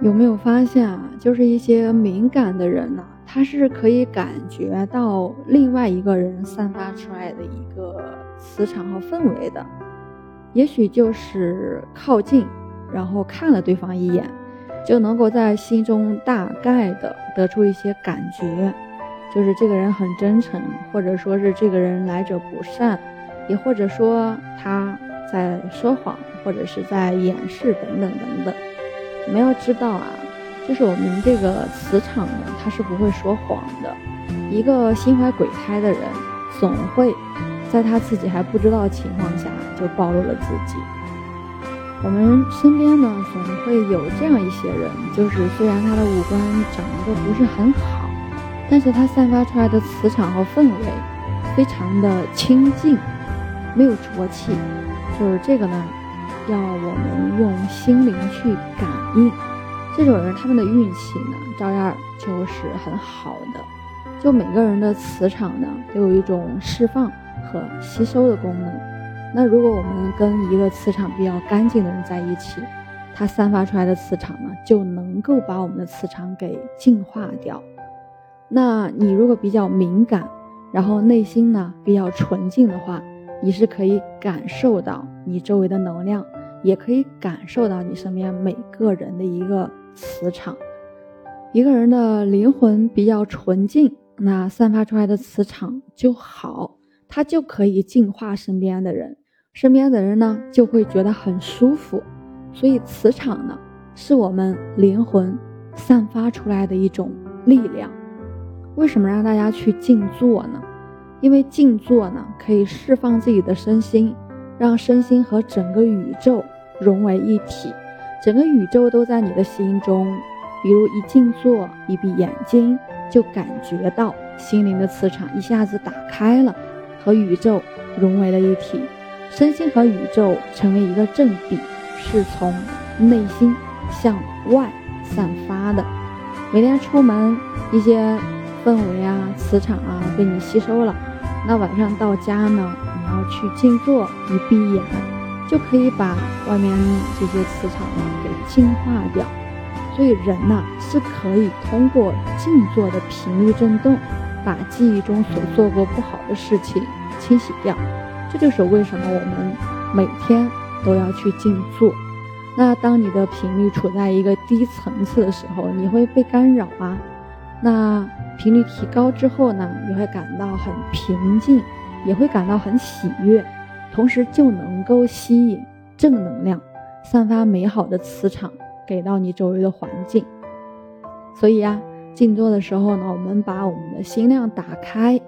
有没有发现啊？就是一些敏感的人呢，他是可以感觉到另外一个人散发出来的一个磁场和氛围的。也许就是靠近，然后看了对方一眼，就能够在心中大概的得出一些感觉，就是这个人很真诚，或者说是这个人来者不善，也或者说他在说谎，或者是在掩饰等等等等。我们要知道啊，就是我们这个磁场呢，它是不会说谎的。一个心怀鬼胎的人，总会在他自己还不知道的情况下就暴露了自己。我们身边呢，总会有这样一些人，就是虽然他的五官长得不是很好，但是他散发出来的磁场和氛围非常的清净，没有浊气。就是这个呢。要我们用心灵去感应，这种人他们的运气呢，照样就是很好的。就每个人的磁场呢，都有一种释放和吸收的功能。那如果我们跟一个磁场比较干净的人在一起，他散发出来的磁场呢，就能够把我们的磁场给净化掉。那你如果比较敏感，然后内心呢比较纯净的话，你是可以感受到你周围的能量。也可以感受到你身边每个人的一个磁场，一个人的灵魂比较纯净，那散发出来的磁场就好，他就可以净化身边的人，身边的人呢就会觉得很舒服。所以磁场呢，是我们灵魂散发出来的一种力量。为什么让大家去静坐呢？因为静坐呢，可以释放自己的身心。让身心和整个宇宙融为一体，整个宇宙都在你的心中。比如一静坐，一闭眼睛，就感觉到心灵的磁场一下子打开了，和宇宙融为了一体，身心和宇宙成为一个正比，是从内心向外散发的。每天出门，一些氛围啊、磁场啊被你吸收了，那晚上到家呢？你要去静坐，一闭眼就可以把外面这些磁场呢给净化掉。所以人呐是可以通过静坐的频率振动，把记忆中所做过不好的事情清洗掉。这就是为什么我们每天都要去静坐。那当你的频率处在一个低层次的时候，你会被干扰啊。那频率提高之后呢，你会感到很平静。也会感到很喜悦，同时就能够吸引正能量，散发美好的磁场给到你周围的环境。所以呀，静坐的时候呢，我们把我们的心量打开，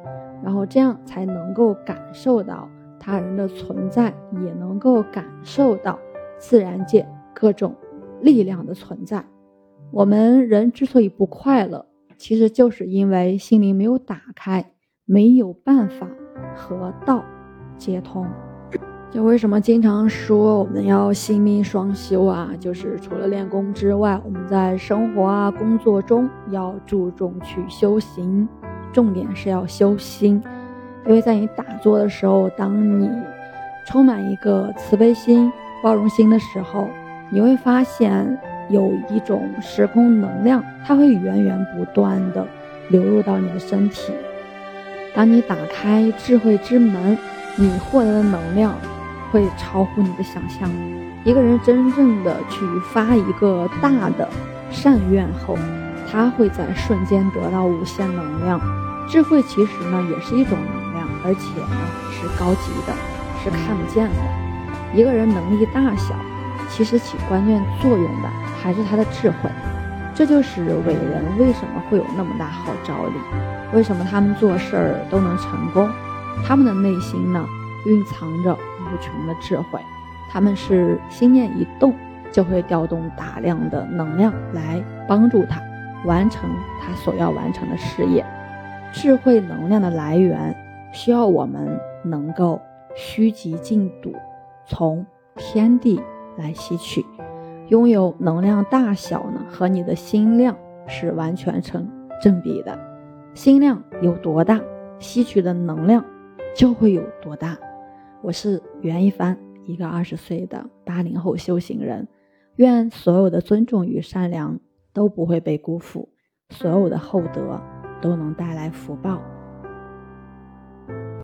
然后这样才能够感受到他人的存在，也能够感受到自然界各种力量的存在。我们人之所以不快乐，其实就是因为心灵没有打开，没有办法。和道接通，就为什么经常说我们要心命双修啊？就是除了练功之外，我们在生活啊、工作中要注重去修行，重点是要修心。因为在你打坐的时候，当你充满一个慈悲心、包容心的时候，你会发现有一种时空能量，它会源源不断的流入到你的身体。当你打开智慧之门，你获得的能量会超乎你的想象。一个人真正的去发一个大的善愿后，他会在瞬间得到无限能量。智慧其实呢也是一种能量，而且呢是高级的，是看不见的。一个人能力大小，其实起关键作用的还是他的智慧。这就是伟人为什么会有那么大号召力，为什么他们做事儿都能成功？他们的内心呢，蕴藏着无穷的智慧。他们是心念一动，就会调动大量的能量来帮助他完成他所要完成的事业。智慧能量的来源，需要我们能够虚极静笃，从天地来吸取。拥有能量大小呢，和你的心量是完全成正比的。心量有多大，吸取的能量就会有多大。我是袁一帆，一个二十岁的八零后修行人，愿所有的尊重与善良都不会被辜负，所有的厚德都能带来福报。